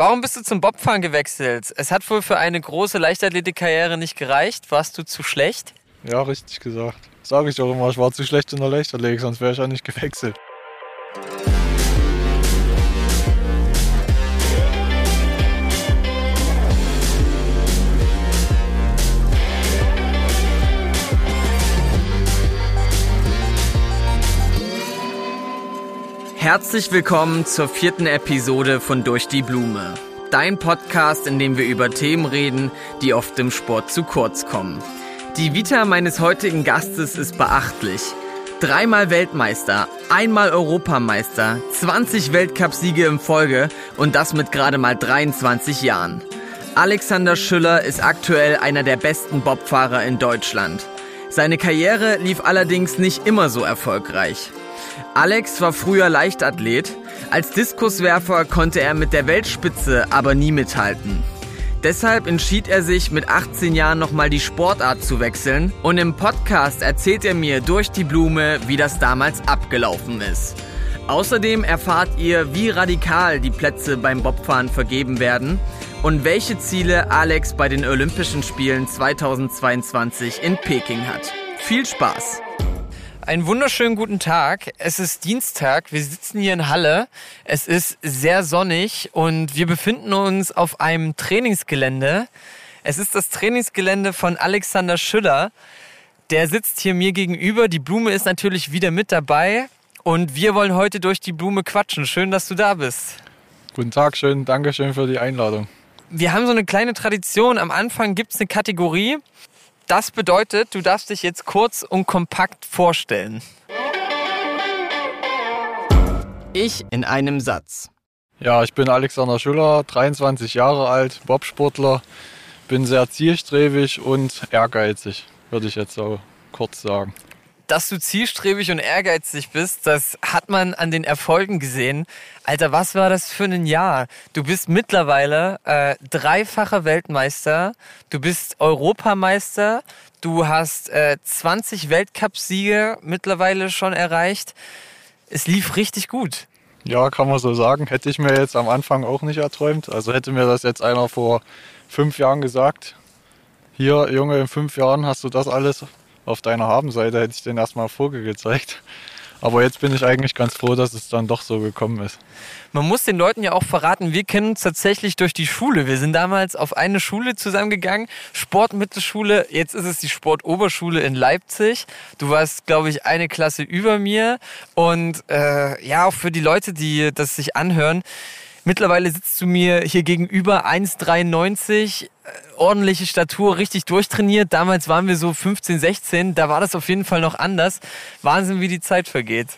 Warum bist du zum Bobfahren gewechselt? Es hat wohl für eine große Leichtathletikkarriere nicht gereicht. Warst du zu schlecht? Ja, richtig gesagt. Sage ich auch immer, ich war zu schlecht in der Leichtathletik, sonst wäre ich ja nicht gewechselt. Herzlich willkommen zur vierten Episode von Durch die Blume. Dein Podcast, in dem wir über Themen reden, die oft im Sport zu kurz kommen. Die Vita meines heutigen Gastes ist beachtlich. Dreimal Weltmeister, einmal Europameister, 20 Weltcupsiege in Folge und das mit gerade mal 23 Jahren. Alexander Schüller ist aktuell einer der besten Bobfahrer in Deutschland. Seine Karriere lief allerdings nicht immer so erfolgreich. Alex war früher Leichtathlet. Als Diskuswerfer konnte er mit der Weltspitze aber nie mithalten. Deshalb entschied er sich mit 18 Jahren nochmal die Sportart zu wechseln und im Podcast erzählt er mir durch die Blume, wie das damals abgelaufen ist. Außerdem erfahrt ihr, wie radikal die Plätze beim Bobfahren vergeben werden und welche Ziele Alex bei den Olympischen Spielen 2022 in Peking hat. Viel Spaß! Einen wunderschönen guten Tag. Es ist Dienstag. Wir sitzen hier in Halle. Es ist sehr sonnig und wir befinden uns auf einem Trainingsgelände. Es ist das Trainingsgelände von Alexander Schüller. Der sitzt hier mir gegenüber. Die Blume ist natürlich wieder mit dabei. Und wir wollen heute durch die Blume quatschen. Schön, dass du da bist. Guten Tag, schön, danke schön für die Einladung. Wir haben so eine kleine Tradition. Am Anfang gibt es eine Kategorie. Das bedeutet, du darfst dich jetzt kurz und kompakt vorstellen. Ich in einem Satz. Ja, ich bin Alexander Schüller, 23 Jahre alt, Bobsportler, bin sehr zielstrebig und ehrgeizig, würde ich jetzt so kurz sagen dass du zielstrebig und ehrgeizig bist, das hat man an den Erfolgen gesehen. Alter, was war das für ein Jahr? Du bist mittlerweile äh, dreifacher Weltmeister, du bist Europameister, du hast äh, 20 Weltcupsiege mittlerweile schon erreicht. Es lief richtig gut. Ja, kann man so sagen. Hätte ich mir jetzt am Anfang auch nicht erträumt. Also hätte mir das jetzt einer vor fünf Jahren gesagt. Hier, Junge, in fünf Jahren hast du das alles auf deiner Habenseite hätte ich den erstmal Vogel gezeigt. Aber jetzt bin ich eigentlich ganz froh, dass es dann doch so gekommen ist. Man muss den Leuten ja auch verraten, wir kennen uns tatsächlich durch die Schule. Wir sind damals auf eine Schule zusammengegangen, Sportmittelschule. Jetzt ist es die Sportoberschule in Leipzig. Du warst, glaube ich, eine Klasse über mir. Und äh, ja, auch für die Leute, die das sich anhören, Mittlerweile sitzt du mir hier gegenüber 1,93, äh, ordentliche Statur, richtig durchtrainiert. Damals waren wir so 15, 16, da war das auf jeden Fall noch anders. Wahnsinn, wie die Zeit vergeht.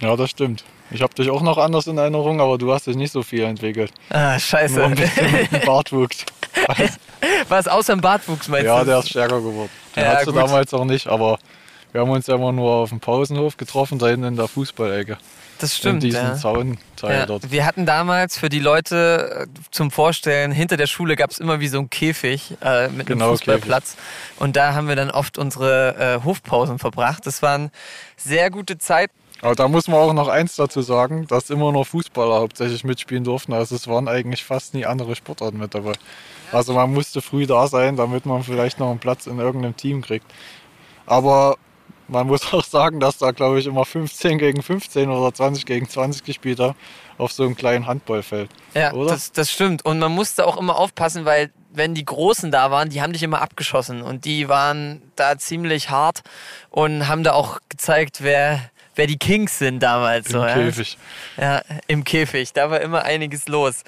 Ja, das stimmt. Ich habe dich auch noch anders in Erinnerung, aber du hast dich nicht so viel entwickelt. Ah, scheiße. Nur ein bisschen Bartwuchs. Was außer dem Bartwuchs meinst ja, du? Ja, der ist stärker geworden. Den ja, hattest du damals auch nicht, aber wir haben uns ja immer nur auf dem Pausenhof getroffen, da hinten in der Fußballecke das stimmt. In diesen ja. Zaunteil ja. dort. Wir hatten damals für die Leute äh, zum Vorstellen, hinter der Schule gab es immer wie so ein Käfig äh, mit genau, einem Fußballplatz. Käfig. Und da haben wir dann oft unsere äh, Hofpausen verbracht. Das waren sehr gute Zeiten. Aber da muss man auch noch eins dazu sagen, dass immer nur Fußballer hauptsächlich mitspielen durften. Also es waren eigentlich fast nie andere Sportarten mit dabei. Also man musste früh da sein, damit man vielleicht noch einen Platz in irgendeinem Team kriegt. Aber man muss auch sagen, dass da, glaube ich, immer 15 gegen 15 oder 20 gegen 20 gespielt haben auf so einem kleinen Handballfeld. Ja, oder? Das, das stimmt. Und man musste auch immer aufpassen, weil wenn die Großen da waren, die haben dich immer abgeschossen und die waren da ziemlich hart und haben da auch gezeigt, wer, wer die Kings sind damals. Im so, Käfig. Ja? ja, im Käfig. Da war immer einiges los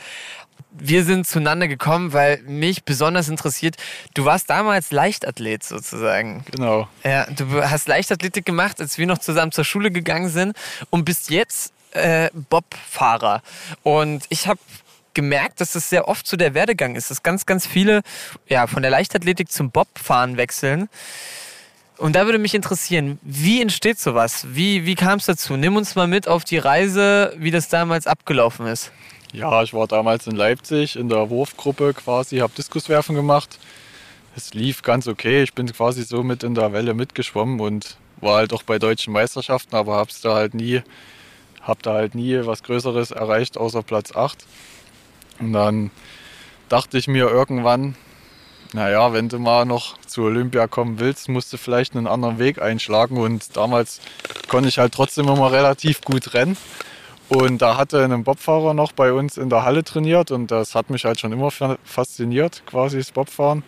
wir sind zueinander gekommen, weil mich besonders interessiert, du warst damals Leichtathlet sozusagen. Genau. Ja, du hast Leichtathletik gemacht, als wir noch zusammen zur Schule gegangen sind und bist jetzt äh, Bobfahrer. Und ich habe gemerkt, dass das sehr oft so der Werdegang ist, dass ganz, ganz viele ja, von der Leichtathletik zum Bobfahren wechseln. Und da würde mich interessieren, wie entsteht sowas? Wie, wie kam es dazu? Nimm uns mal mit auf die Reise, wie das damals abgelaufen ist. Ja, ich war damals in Leipzig in der Wurfgruppe quasi, habe Diskuswerfen gemacht. Es lief ganz okay. Ich bin quasi so mit in der Welle mitgeschwommen und war halt auch bei deutschen Meisterschaften, aber hab's da halt nie, hab da halt nie was Größeres erreicht außer Platz 8. Und dann dachte ich mir irgendwann, naja, wenn du mal noch zu Olympia kommen willst, musst du vielleicht einen anderen Weg einschlagen. Und damals konnte ich halt trotzdem immer relativ gut rennen. Und da hatte ein Bobfahrer noch bei uns in der Halle trainiert und das hat mich halt schon immer fasziniert, quasi das Bobfahren.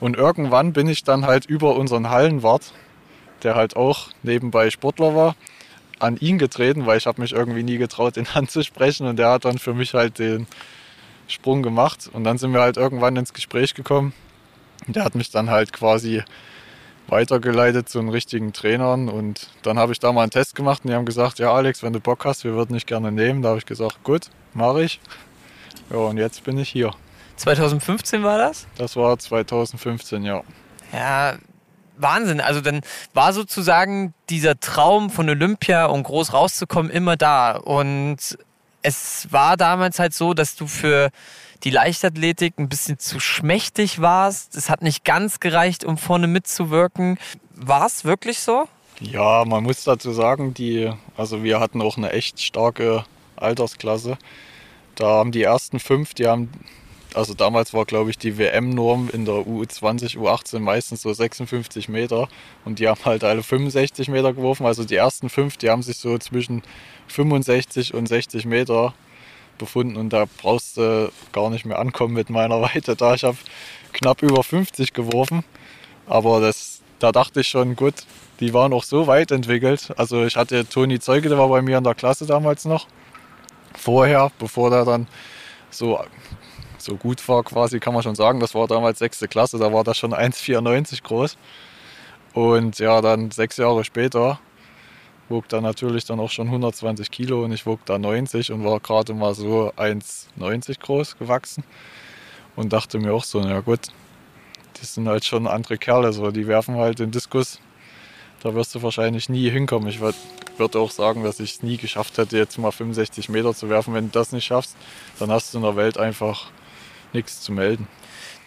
Und irgendwann bin ich dann halt über unseren Hallenwart, der halt auch nebenbei Sportler war, an ihn getreten, weil ich habe mich irgendwie nie getraut, ihn anzusprechen und der hat dann für mich halt den Sprung gemacht und dann sind wir halt irgendwann ins Gespräch gekommen. Der hat mich dann halt quasi weitergeleitet zu den richtigen Trainern und dann habe ich da mal einen Test gemacht und die haben gesagt, ja Alex, wenn du Bock hast, wir würden dich gerne nehmen. Da habe ich gesagt, gut, mache ich. Ja, und jetzt bin ich hier. 2015 war das? Das war 2015, ja. Ja, Wahnsinn. Also dann war sozusagen dieser Traum von Olympia und groß rauszukommen immer da. Und es war damals halt so, dass du für die Leichtathletik ein bisschen zu schmächtig warst. Es hat nicht ganz gereicht, um vorne mitzuwirken. War es wirklich so? Ja, man muss dazu sagen, die, also wir hatten auch eine echt starke Altersklasse. Da haben die ersten fünf, die haben also damals war, glaube ich, die WM-Norm in der U20, U18 meistens so 56 Meter und die haben halt alle 65 Meter geworfen. Also die ersten fünf, die haben sich so zwischen 65 und 60 Meter befunden und da brauchst du gar nicht mehr ankommen mit meiner Weite da. Ich habe knapp über 50 geworfen, aber das, da dachte ich schon, gut, die waren auch so weit entwickelt. Also ich hatte Toni Zeuge, der war bei mir in der Klasse damals noch. Vorher, bevor der dann so so gut war quasi, kann man schon sagen. Das war damals sechste Klasse, da war das schon 1,94 groß. Und ja, dann sechs Jahre später wog da natürlich dann auch schon 120 Kilo und ich wog da 90 und war gerade mal so 1,90 groß gewachsen. Und dachte mir auch so, na gut, das sind halt schon andere Kerle, so, die werfen halt den Diskus. Da wirst du wahrscheinlich nie hinkommen. Ich würde würd auch sagen, dass ich es nie geschafft hätte, jetzt mal 65 Meter zu werfen. Wenn du das nicht schaffst, dann hast du in der Welt einfach nichts zu melden.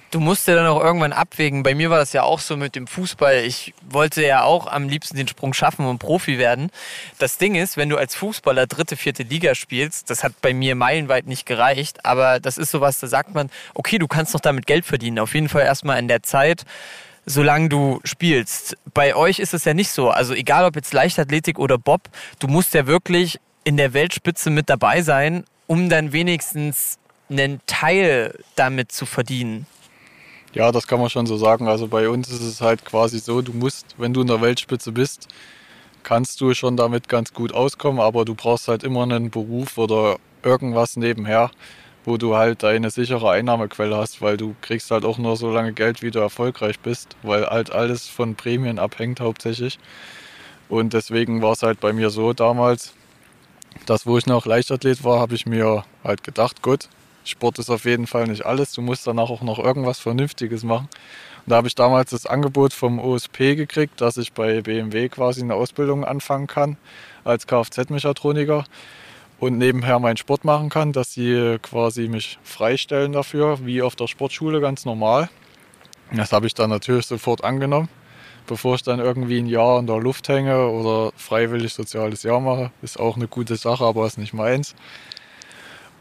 Du musst ja dann auch irgendwann abwägen. Bei mir war das ja auch so mit dem Fußball. Ich wollte ja auch am liebsten den Sprung schaffen und Profi werden. Das Ding ist, wenn du als Fußballer dritte, vierte Liga spielst, das hat bei mir meilenweit nicht gereicht, aber das ist sowas, da sagt man, okay, du kannst noch damit Geld verdienen. Auf jeden Fall erstmal in der Zeit, solange du spielst. Bei euch ist es ja nicht so. Also egal ob jetzt Leichtathletik oder Bob, du musst ja wirklich in der Weltspitze mit dabei sein, um dann wenigstens einen Teil damit zu verdienen. Ja, das kann man schon so sagen. Also bei uns ist es halt quasi so, du musst, wenn du in der Weltspitze bist, kannst du schon damit ganz gut auskommen, aber du brauchst halt immer einen Beruf oder irgendwas nebenher, wo du halt deine sichere Einnahmequelle hast, weil du kriegst halt auch nur so lange Geld, wie du erfolgreich bist, weil halt alles von Prämien abhängt hauptsächlich. Und deswegen war es halt bei mir so damals, dass wo ich noch Leichtathlet war, habe ich mir halt gedacht, gut, Sport ist auf jeden Fall nicht alles. Du musst danach auch noch irgendwas Vernünftiges machen. Und da habe ich damals das Angebot vom OSP gekriegt, dass ich bei BMW quasi eine Ausbildung anfangen kann als Kfz-Mechatroniker und nebenher meinen Sport machen kann, dass sie quasi mich freistellen dafür, wie auf der Sportschule ganz normal. Das habe ich dann natürlich sofort angenommen, bevor ich dann irgendwie ein Jahr in der Luft hänge oder freiwillig soziales Jahr mache. Ist auch eine gute Sache, aber ist nicht meins.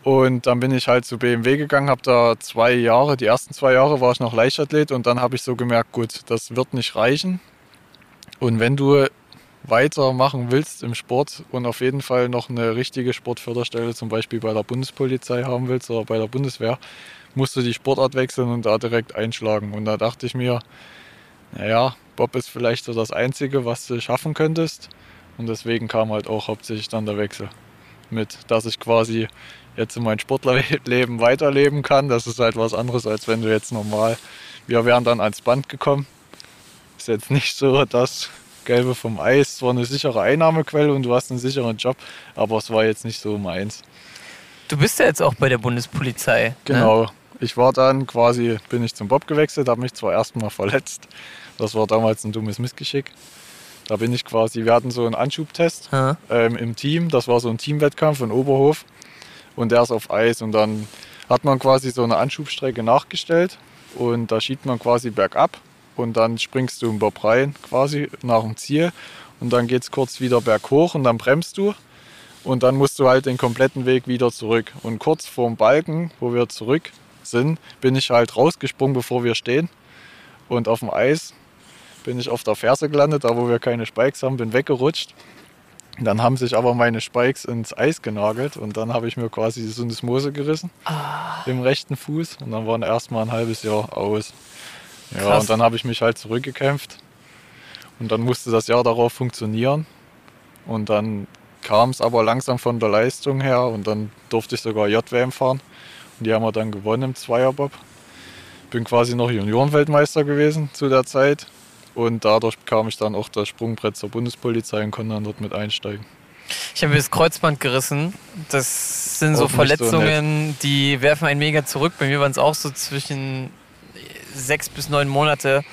Und dann bin ich halt zu BMW gegangen, habe da zwei Jahre, die ersten zwei Jahre war ich noch Leichtathlet und dann habe ich so gemerkt, gut, das wird nicht reichen. Und wenn du weitermachen willst im Sport und auf jeden Fall noch eine richtige Sportförderstelle, zum Beispiel bei der Bundespolizei haben willst oder bei der Bundeswehr, musst du die Sportart wechseln und da direkt einschlagen. Und da dachte ich mir, naja, Bob ist vielleicht so das Einzige, was du schaffen könntest. Und deswegen kam halt auch hauptsächlich dann der Wechsel. Mit, dass ich quasi jetzt in mein Sportlerleben weiterleben kann. Das ist halt was anderes, als wenn du jetzt normal. Wir wären dann ans Band gekommen. Ist jetzt nicht so das Gelbe vom Eis. Zwar eine sichere Einnahmequelle und du hast einen sicheren Job, aber es war jetzt nicht so meins. Du bist ja jetzt auch bei der Bundespolizei. Ne? Genau. Ne? Ich war dann quasi, bin ich zum Bob gewechselt, habe mich zwar erstmal verletzt. Das war damals ein dummes Missgeschick. Da bin ich quasi, wir hatten so einen Anschubtest ähm, im Team. Das war so ein Teamwettkampf in Oberhof und der ist auf Eis. Und dann hat man quasi so eine Anschubstrecke nachgestellt und da schiebt man quasi bergab und dann springst du im Bob rein quasi nach dem Ziel und dann geht es kurz wieder berghoch und dann bremst du Und dann musst du halt den kompletten Weg wieder zurück. Und kurz vorm Balken, wo wir zurück sind, bin ich halt rausgesprungen, bevor wir stehen. Und auf dem Eis bin ich auf der Ferse gelandet, da wo wir keine Spikes haben, bin weggerutscht. Dann haben sich aber meine Spikes ins Eis genagelt und dann habe ich mir quasi die Syndesmose gerissen ah. im rechten Fuß und dann waren erstmal ein halbes Jahr aus. Ja, Krass. und dann habe ich mich halt zurückgekämpft und dann musste das Jahr darauf funktionieren und dann kam es aber langsam von der Leistung her und dann durfte ich sogar JWM fahren und die haben wir dann gewonnen im Zweierbob. Bin quasi noch Juniorenweltmeister gewesen zu der Zeit und dadurch bekam ich dann auch das Sprungbrett zur Bundespolizei und konnte dann dort mit einsteigen. Ich habe mir das Kreuzband gerissen. Das sind so Verletzungen, so die werfen einen mega zurück. Bei mir waren es auch so zwischen sechs bis neun Monate.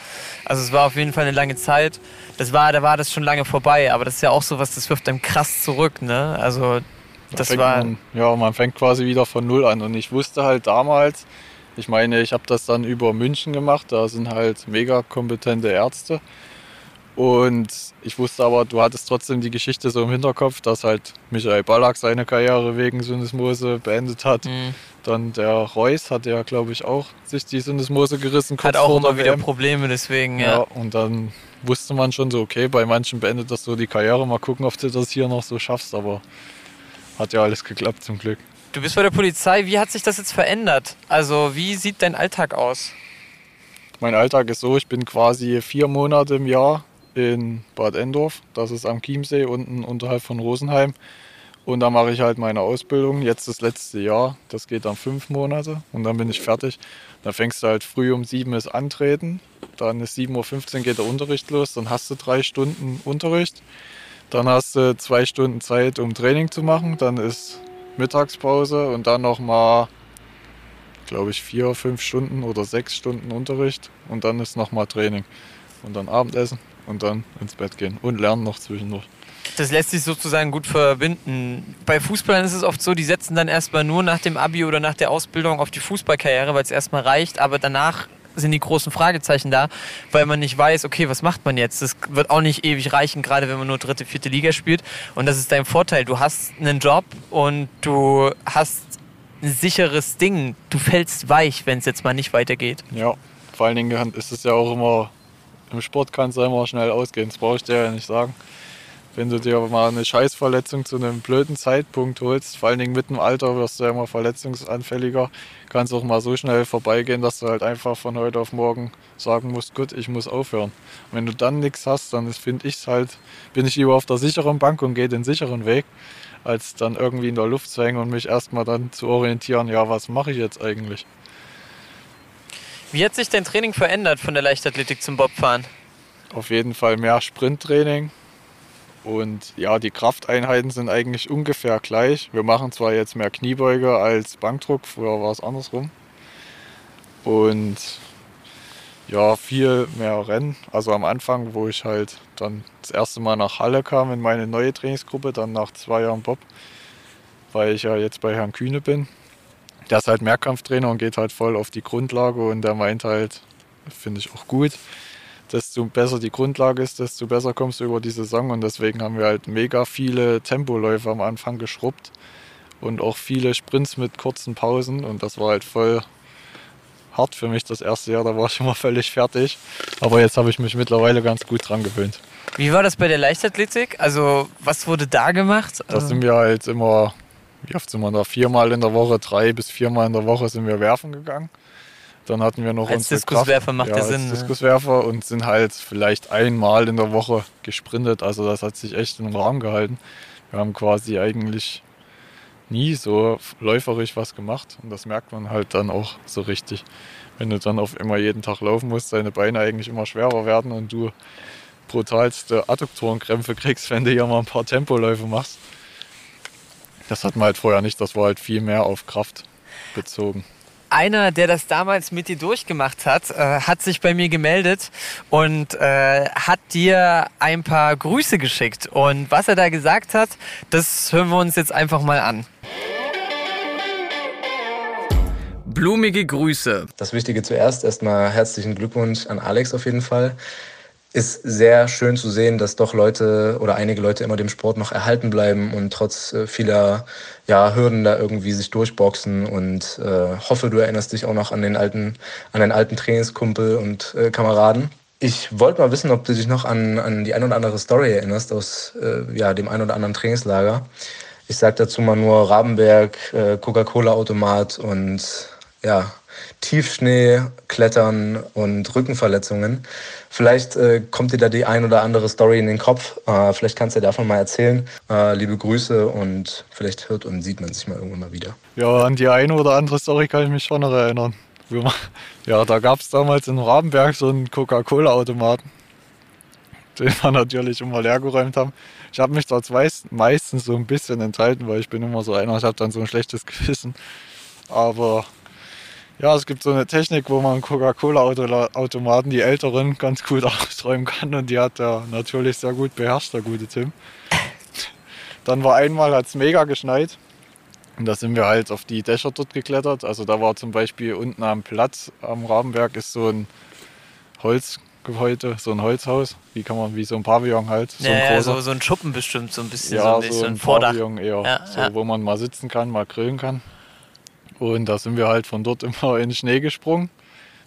Also es war auf jeden Fall eine lange Zeit. Das war, da war das schon lange vorbei, aber das ist ja auch so was, das wirft einem krass zurück, ne? Also das war. Man, ja, man fängt quasi wieder von null an. Und ich wusste halt damals, ich meine, ich habe das dann über München gemacht, da sind halt mega kompetente Ärzte. Und ich wusste aber, du hattest trotzdem die Geschichte so im Hinterkopf, dass halt Michael Ballack seine Karriere wegen Syndesmose beendet hat. Mhm. Dann der Reus hat ja, glaube ich, auch sich die Syndesmose gerissen. Hat auch immer wieder Probleme, deswegen, ja. ja. Und dann wusste man schon so, okay, bei manchen beendet das so die Karriere. Mal gucken, ob du das hier noch so schaffst. Aber hat ja alles geklappt zum Glück. Du bist bei der Polizei. Wie hat sich das jetzt verändert? Also, wie sieht dein Alltag aus? Mein Alltag ist so, ich bin quasi vier Monate im Jahr in Bad Endorf. Das ist am Chiemsee, unten unterhalb von Rosenheim. Und da mache ich halt meine Ausbildung. Jetzt das letzte Jahr. Das geht dann fünf Monate und dann bin ich fertig. Dann fängst du halt früh um sieben ist Antreten. Dann ist 7.15 Uhr geht der Unterricht los. Dann hast du drei Stunden Unterricht. Dann hast du zwei Stunden Zeit, um Training zu machen. Dann ist Mittagspause und dann nochmal, glaube ich, vier, fünf Stunden oder sechs Stunden Unterricht und dann ist nochmal Training. Und dann Abendessen und dann ins Bett gehen und lernen noch zwischendurch. Das lässt sich sozusagen gut verbinden. Bei Fußballern ist es oft so, die setzen dann erstmal nur nach dem Abi oder nach der Ausbildung auf die Fußballkarriere, weil es erstmal reicht, aber danach sind die großen Fragezeichen da, weil man nicht weiß, okay, was macht man jetzt? Das wird auch nicht ewig reichen, gerade wenn man nur dritte, vierte Liga spielt. Und das ist dein Vorteil. Du hast einen Job und du hast ein sicheres Ding. Du fällst weich, wenn es jetzt mal nicht weitergeht. Ja, vor allen Dingen ist es ja auch immer, im Sport kann es ja immer schnell ausgehen. Das brauche ich dir ja nicht sagen wenn du dir mal eine Scheißverletzung zu einem blöden Zeitpunkt holst, vor allen Dingen mit dem Alter wirst du ja immer verletzungsanfälliger, kann es auch mal so schnell vorbeigehen, dass du halt einfach von heute auf morgen sagen musst, gut, ich muss aufhören. Und wenn du dann nichts hast, dann finde ich halt, bin ich lieber auf der sicheren Bank und gehe den sicheren Weg, als dann irgendwie in der Luft zu hängen und mich erstmal dann zu orientieren, ja, was mache ich jetzt eigentlich? Wie hat sich dein Training verändert von der Leichtathletik zum Bobfahren? Auf jeden Fall mehr Sprinttraining, und ja, die Krafteinheiten sind eigentlich ungefähr gleich. Wir machen zwar jetzt mehr Kniebeuge als Bankdruck, früher war es andersrum. Und ja, viel mehr Rennen. Also am Anfang, wo ich halt dann das erste Mal nach Halle kam in meine neue Trainingsgruppe, dann nach zwei Jahren Bob, weil ich ja jetzt bei Herrn Kühne bin. Der ist halt Mehrkampftrainer und geht halt voll auf die Grundlage und der meint halt, finde ich auch gut, desto besser die Grundlage ist, desto besser kommst du über die Saison. Und deswegen haben wir halt mega viele Tempoläufe am Anfang geschrubbt und auch viele Sprints mit kurzen Pausen. Und das war halt voll hart für mich das erste Jahr. Da war ich immer völlig fertig. Aber jetzt habe ich mich mittlerweile ganz gut dran gewöhnt. Wie war das bei der Leichtathletik? Also, was wurde da gemacht? Da sind wir halt immer, wie oft sind wir da? Viermal in der Woche, drei bis viermal in der Woche sind wir werfen gegangen. Dann hatten wir noch als unsere Diskuswerfer Kraft, macht ja, der Sinn. Als ne? Diskuswerfer und sind halt vielleicht einmal in der Woche gesprintet. Also das hat sich echt im Rahmen gehalten. Wir haben quasi eigentlich nie so läuferisch was gemacht und das merkt man halt dann auch so richtig. Wenn du dann auf immer jeden Tag laufen musst, deine Beine eigentlich immer schwerer werden und du brutalste Adduktorenkrämpfe kriegst, wenn du hier mal ein paar Tempoläufe machst. Das hat man halt vorher nicht, das war halt viel mehr auf Kraft bezogen einer, der das damals mit dir durchgemacht hat, äh, hat sich bei mir gemeldet und äh, hat dir ein paar Grüße geschickt. Und was er da gesagt hat, das hören wir uns jetzt einfach mal an. Blumige Grüße. Das Wichtige zuerst, erstmal herzlichen Glückwunsch an Alex auf jeden Fall. Ist sehr schön zu sehen, dass doch Leute oder einige Leute immer dem Sport noch erhalten bleiben und trotz äh, vieler ja, Hürden da irgendwie sich durchboxen und äh, hoffe, du erinnerst dich auch noch an den alten, an deinen alten Trainingskumpel und äh, Kameraden. Ich wollte mal wissen, ob du dich noch an, an die ein oder andere Story erinnerst aus äh, ja, dem ein oder anderen Trainingslager. Ich sage dazu mal nur Rabenberg, äh, Coca-Cola-Automat und ja, Tiefschnee, Klettern und Rückenverletzungen. Vielleicht äh, kommt dir da die ein oder andere Story in den Kopf. Äh, vielleicht kannst du dir davon mal erzählen. Äh, liebe Grüße und vielleicht hört und sieht man sich mal irgendwann mal wieder. Ja, an die eine oder andere Story kann ich mich schon noch erinnern. Ja, da gab es damals in Rabenberg so einen Coca-Cola-Automaten, den wir natürlich immer leer geräumt haben. Ich habe mich dort meistens so ein bisschen enthalten, weil ich bin immer so einer, ich habe dann so ein schlechtes Gewissen. Aber ja, es gibt so eine Technik, wo man Coca-Cola-Automaten, die älteren, ganz gut ausräumen kann und die hat er natürlich sehr gut beherrscht, der gute Tim. Dann war einmal, hat es mega geschneit und da sind wir halt auf die Dächer dort geklettert. Also da war zum Beispiel unten am Platz am Rabenberg ist so ein Holzgebäude, so ein Holzhaus. Wie kann man, wie so ein Pavillon halt. So, ja, ein ja, so, so ein Schuppen bestimmt, so ein bisschen. Ja, so ein, so ein. Pavillon eher, Ja, so, wo man mal sitzen kann, mal grillen kann. Und da sind wir halt von dort immer in den Schnee gesprungen,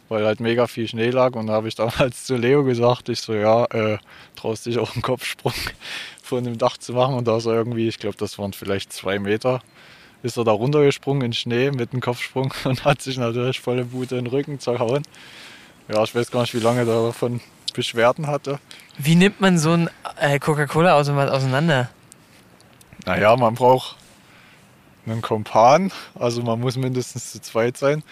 weil halt mega viel Schnee lag. Und da habe ich damals zu Leo gesagt, ich so, ja, äh, traust dich auch einen Kopfsprung von dem Dach zu machen. Und da ist er irgendwie, ich glaube, das waren vielleicht zwei Meter, ist er da runtergesprungen in den Schnee mit einem Kopfsprung und hat sich natürlich volle Bude in den Rücken zerhauen. Ja, ich weiß gar nicht, wie lange er davon Beschwerden hatte. Wie nimmt man so einen äh, Coca-Cola-Automat auseinander? Naja, man braucht einen Kompan, also man muss mindestens zu zweit sein.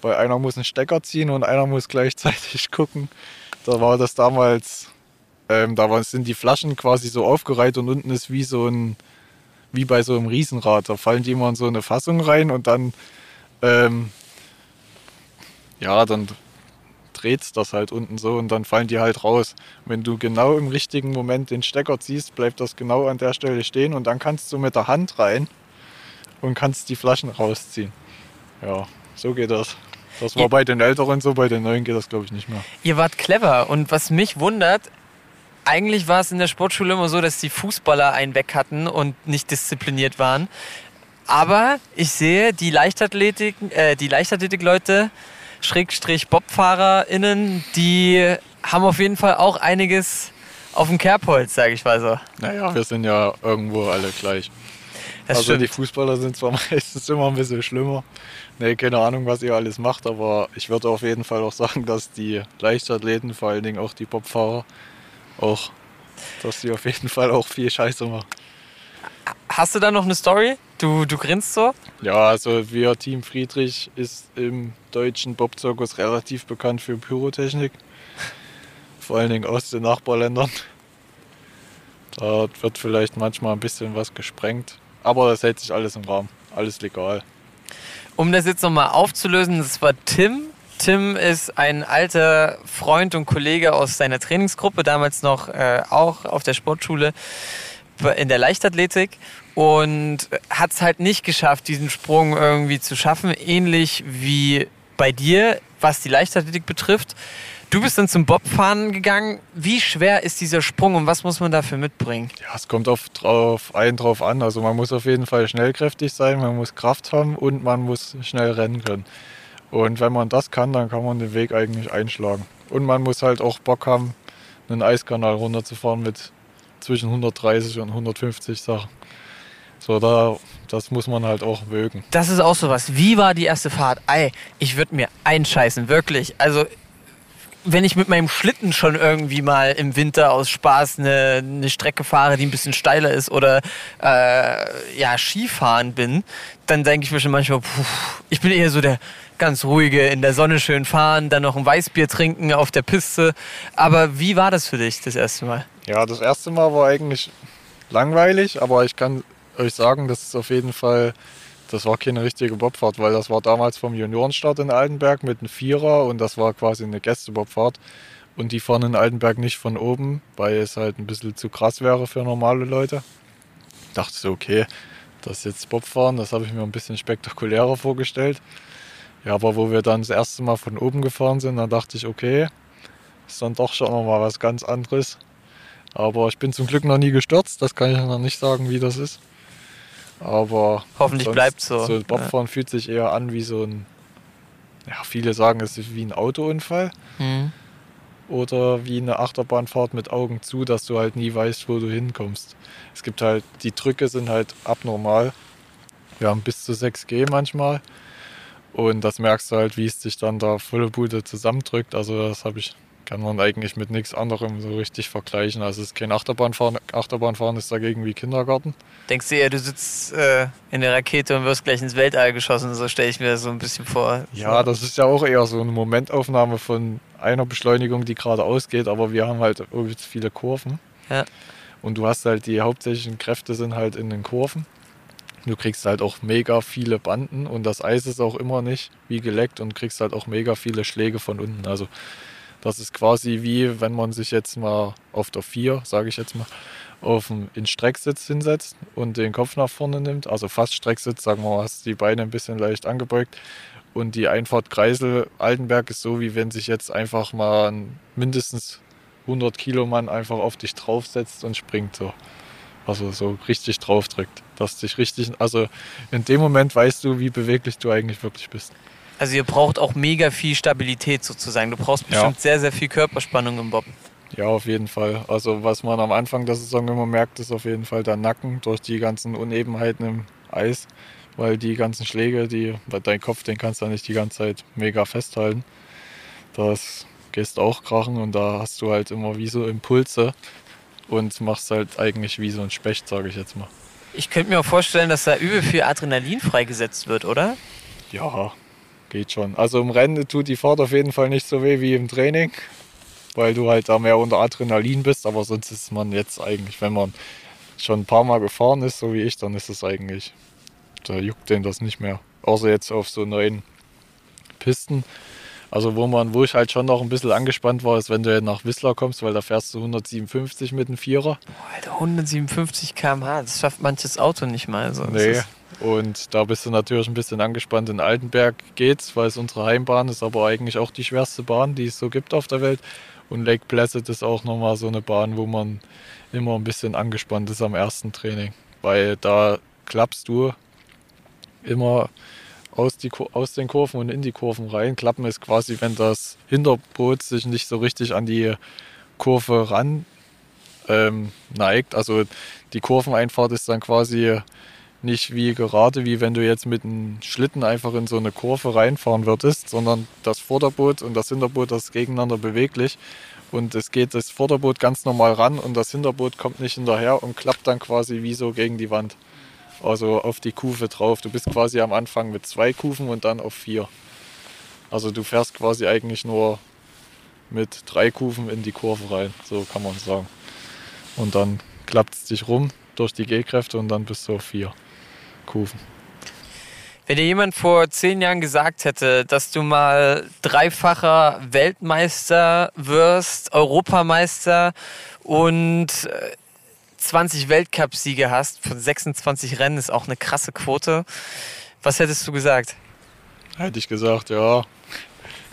Bei einer muss einen Stecker ziehen und einer muss gleichzeitig gucken. Da war das damals, ähm, da sind die Flaschen quasi so aufgereiht und unten ist wie so ein, wie bei so einem Riesenrad. Da fallen die immer in so eine Fassung rein und dann, ähm, ja, dann dreht das halt unten so und dann fallen die halt raus. Wenn du genau im richtigen Moment den Stecker ziehst, bleibt das genau an der Stelle stehen und dann kannst du mit der Hand rein und kannst die Flaschen rausziehen. Ja, so geht das. Das war bei den Älteren so, bei den Neuen geht das glaube ich nicht mehr. Ihr wart clever und was mich wundert, eigentlich war es in der Sportschule immer so, dass die Fußballer einen weg hatten und nicht diszipliniert waren. Aber ich sehe, die Leichtathletik, äh, die Leichtathletik-Leute, Schrägstrich BobfahrerInnen, die haben auf jeden Fall auch einiges auf dem Kerbholz, sage ich mal so. Naja, wir sind ja irgendwo alle gleich. Das also die stimmt. Fußballer sind zwar meistens immer ein bisschen schlimmer. Nee, keine Ahnung, was ihr alles macht, aber ich würde auf jeden Fall auch sagen, dass die Leichtathleten, vor allen Dingen auch die Bobfahrer, auch, dass die auf jeden Fall auch viel Scheiße machen. Hast du da noch eine Story? Du, du grinst so? Ja, also wir Team Friedrich ist im deutschen Bobzirkus relativ bekannt für Pyrotechnik. Vor allen Dingen aus den Nachbarländern. Da wird vielleicht manchmal ein bisschen was gesprengt. Aber das hält sich alles im Rahmen. Alles legal. Um das jetzt nochmal aufzulösen, das war Tim. Tim ist ein alter Freund und Kollege aus seiner Trainingsgruppe, damals noch äh, auch auf der Sportschule in der Leichtathletik und hat es halt nicht geschafft, diesen Sprung irgendwie zu schaffen, ähnlich wie bei dir, was die Leichtathletik betrifft. Du bist dann zum Bobfahren gegangen. Wie schwer ist dieser Sprung und was muss man dafür mitbringen? Ja, es kommt auf, drauf, einen drauf an. Also man muss auf jeden Fall schnellkräftig sein, man muss Kraft haben und man muss schnell rennen können. Und wenn man das kann, dann kann man den Weg eigentlich einschlagen. Und man muss halt auch Bock haben, einen Eiskanal runterzufahren mit zwischen 130 und 150 Sachen. So, da, das muss man halt auch mögen. Das ist auch sowas. Wie war die erste Fahrt? Ey, ich würde mir einscheißen, wirklich. Also, wenn ich mit meinem Schlitten schon irgendwie mal im Winter aus Spaß eine, eine Strecke fahre, die ein bisschen steiler ist oder äh, ja, Skifahren bin, dann denke ich mir schon manchmal, puh, ich bin eher so der ganz ruhige, in der Sonne schön fahren, dann noch ein Weißbier trinken auf der Piste. Aber wie war das für dich das erste Mal? Ja, das erste Mal war eigentlich langweilig, aber ich kann euch sagen, das ist auf jeden Fall, das war keine richtige Bobfahrt, weil das war damals vom Juniorenstart in Altenberg mit einem Vierer und das war quasi eine Gästebobfahrt. Und die fahren in Altenberg nicht von oben, weil es halt ein bisschen zu krass wäre für normale Leute. Dachte so, okay, das ist jetzt Bobfahren, das habe ich mir ein bisschen spektakulärer vorgestellt. Ja, aber wo wir dann das erste Mal von oben gefahren sind, dann dachte ich, okay, ist dann doch schon nochmal was ganz anderes. Aber ich bin zum Glück noch nie gestürzt, das kann ich noch nicht sagen, wie das ist. Aber hoffentlich bleibt so. So Bobfahren ja. fühlt sich eher an wie so ein, ja, viele sagen, es ist wie ein Autounfall. Mhm. Oder wie eine Achterbahnfahrt mit Augen zu, dass du halt nie weißt, wo du hinkommst. Es gibt halt, die Drücke sind halt abnormal. Wir haben bis zu 6G manchmal. Und das merkst du halt, wie es sich dann da volle Bude zusammendrückt. Also das habe ich kann man eigentlich mit nichts anderem so richtig vergleichen. Also es ist kein Achterbahnfahren. Achterbahnfahren ist dagegen wie Kindergarten. Denkst du eher, du sitzt äh, in der Rakete und wirst gleich ins Weltall geschossen? So stelle ich mir das so ein bisschen vor. Ja, das ist ja auch eher so eine Momentaufnahme von einer Beschleunigung, die gerade ausgeht. Aber wir haben halt viele Kurven. Ja. Und du hast halt die hauptsächlichen Kräfte sind halt in den Kurven. Du kriegst halt auch mega viele Banden und das Eis ist auch immer nicht wie geleckt und kriegst halt auch mega viele Schläge von unten. Also das ist quasi wie, wenn man sich jetzt mal auf der 4, sage ich jetzt mal, auf den in Strecksitz hinsetzt und den Kopf nach vorne nimmt, also fast Strecksitz, sagen wir mal, hast die Beine ein bisschen leicht angebeugt. Und die Einfahrt Kreisel Altenberg ist so, wie wenn sich jetzt einfach mal ein mindestens 100 Kilo Mann einfach auf dich draufsetzt und springt so. Also so richtig draufdrückt. Dass dich richtig, also in dem Moment weißt du, wie beweglich du eigentlich wirklich bist. Also ihr braucht auch mega viel Stabilität sozusagen. Du brauchst bestimmt ja. sehr, sehr viel Körperspannung im Bob. Ja, auf jeden Fall. Also was man am Anfang der Saison immer merkt, ist auf jeden Fall der Nacken durch die ganzen Unebenheiten im Eis, weil die ganzen Schläge, die, dein Kopf, den kannst du nicht die ganze Zeit mega festhalten. Das gehst auch krachen und da hast du halt immer wie so Impulse und machst halt eigentlich wie so ein Specht, sage ich jetzt mal. Ich könnte mir auch vorstellen, dass da übel viel Adrenalin freigesetzt wird, oder? Ja, geht schon. Also im Rennen tut die Fahrt auf jeden Fall nicht so weh wie im Training, weil du halt da mehr unter Adrenalin bist. Aber sonst ist man jetzt eigentlich, wenn man schon ein paar Mal gefahren ist, so wie ich, dann ist es eigentlich, da juckt den das nicht mehr. Außer jetzt auf so neuen Pisten. Also wo man, wo ich halt schon noch ein bisschen angespannt war, ist, wenn du nach Whistler kommst, weil da fährst du 157 mit einem Vierer. Boah, Alter, 157 km/h, das schafft manches Auto nicht mal. So. Nee, und da bist du natürlich ein bisschen angespannt. In Altenberg geht's, weil es unsere Heimbahn ist, aber eigentlich auch die schwerste Bahn, die es so gibt auf der Welt. Und Lake Placid ist auch nochmal so eine Bahn, wo man immer ein bisschen angespannt ist am ersten Training. Weil da klappst du immer aus, die, aus den Kurven und in die Kurven rein. Klappen ist quasi, wenn das Hinterboot sich nicht so richtig an die Kurve ran ähm, neigt. Also die Kurveneinfahrt ist dann quasi nicht wie gerade, wie wenn du jetzt mit einem Schlitten einfach in so eine Kurve reinfahren würdest, sondern das Vorderboot und das Hinterboot, das ist gegeneinander beweglich. Und es geht das Vorderboot ganz normal ran und das Hinterboot kommt nicht hinterher und klappt dann quasi wie so gegen die Wand. Also auf die Kufe drauf. Du bist quasi am Anfang mit zwei Kufen und dann auf vier. Also du fährst quasi eigentlich nur mit drei Kufen in die Kurve rein, so kann man sagen. Und dann klappt es dich rum durch die G-Kräfte und dann bist du auf vier. Kufen. Wenn dir jemand vor zehn Jahren gesagt hätte, dass du mal dreifacher Weltmeister wirst, Europameister und 20 äh, Weltcupsiege hast von 26 Rennen, ist auch eine krasse Quote. Was hättest du gesagt? Hätte ich gesagt, ja,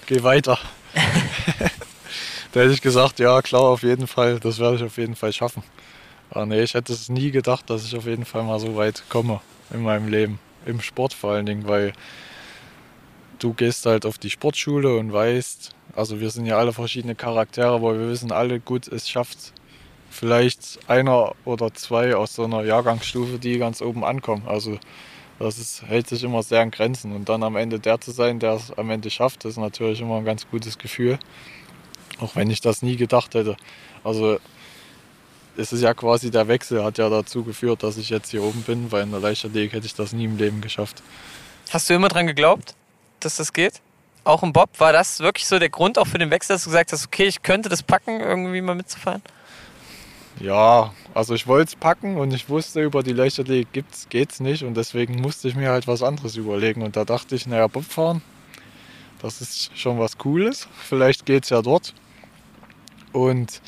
geh weiter. da hätte ich gesagt, ja, klar, auf jeden Fall, das werde ich auf jeden Fall schaffen. Aber nee, ich hätte es nie gedacht, dass ich auf jeden Fall mal so weit komme in meinem Leben. Im Sport vor allen Dingen, weil du gehst halt auf die Sportschule und weißt, also wir sind ja alle verschiedene Charaktere, aber wir wissen alle gut, es schafft vielleicht einer oder zwei aus so einer Jahrgangsstufe, die ganz oben ankommen. Also das ist, hält sich immer sehr an Grenzen. Und dann am Ende der zu sein, der es am Ende schafft, ist natürlich immer ein ganz gutes Gefühl. Auch wenn ich das nie gedacht hätte. Also es ist ja quasi der Wechsel, hat ja dazu geführt, dass ich jetzt hier oben bin, weil in der Leichtathletik hätte ich das nie im Leben geschafft. Hast du immer dran geglaubt, dass das geht? Auch im Bob? War das wirklich so der Grund auch für den Wechsel, dass du gesagt hast, okay, ich könnte das packen, irgendwie mal mitzufahren? Ja, also ich wollte es packen und ich wusste, über die Leichtathletik geht es nicht und deswegen musste ich mir halt was anderes überlegen. Und da dachte ich, naja, Bobfahren, das ist schon was Cooles, vielleicht geht es ja dort. Und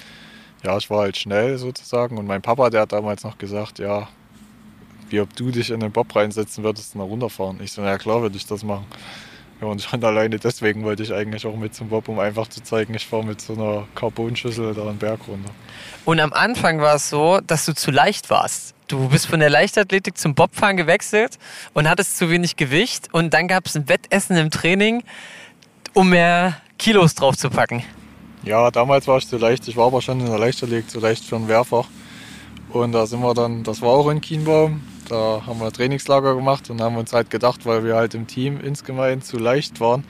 ja, ich war halt schnell sozusagen. Und mein Papa, der hat damals noch gesagt, ja, wie ob du dich in den Bob reinsetzen würdest und da runterfahren. Ich so, ja klar würde ich das machen. Ja, und schon alleine deswegen wollte ich eigentlich auch mit zum Bob, um einfach zu zeigen, ich fahre mit so einer Carbonschüssel da einen Berg runter. Und am Anfang war es so, dass du zu leicht warst. Du bist von der Leichtathletik zum Bobfahren gewechselt und hattest zu wenig Gewicht. Und dann gab es ein Wettessen im Training, um mehr Kilos drauf zu packen. Ja, damals war ich zu leicht. Ich war aber schon in der Leichtathletik zu leicht für ein Mehrfach. Und da sind wir dann, das war auch in Kienbaum, da haben wir Trainingslager gemacht und haben uns halt gedacht, weil wir halt im Team insgemein zu leicht waren,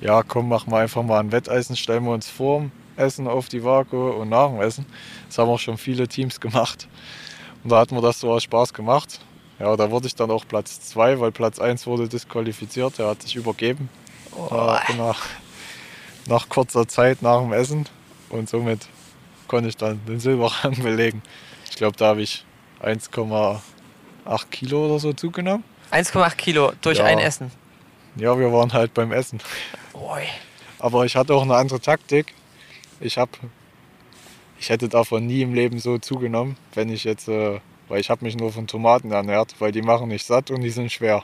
ja komm, machen wir einfach mal ein Wetteisen, stellen wir uns vor dem Essen auf die Waage und nach dem Essen. Das haben auch schon viele Teams gemacht. Und da hat mir das so aus Spaß gemacht. Ja, da wurde ich dann auch Platz 2, weil Platz 1 wurde disqualifiziert, der hat sich übergeben. Oh. Nach, nach kurzer Zeit nach dem Essen. Und somit konnte ich dann den Silberrang belegen. Ich glaube, da habe ich 1,8 Kilo oder so zugenommen. 1,8 Kilo durch Ja. ein Essen. Ja, wir waren halt beim Essen. Oi. Aber ich hatte auch eine andere Taktik. Ich habe, ich hätte davon nie im Leben so zugenommen, wenn ich jetzt, äh, weil ich habe mich nur von Tomaten ernährt, weil die machen nicht satt und die sind schwer.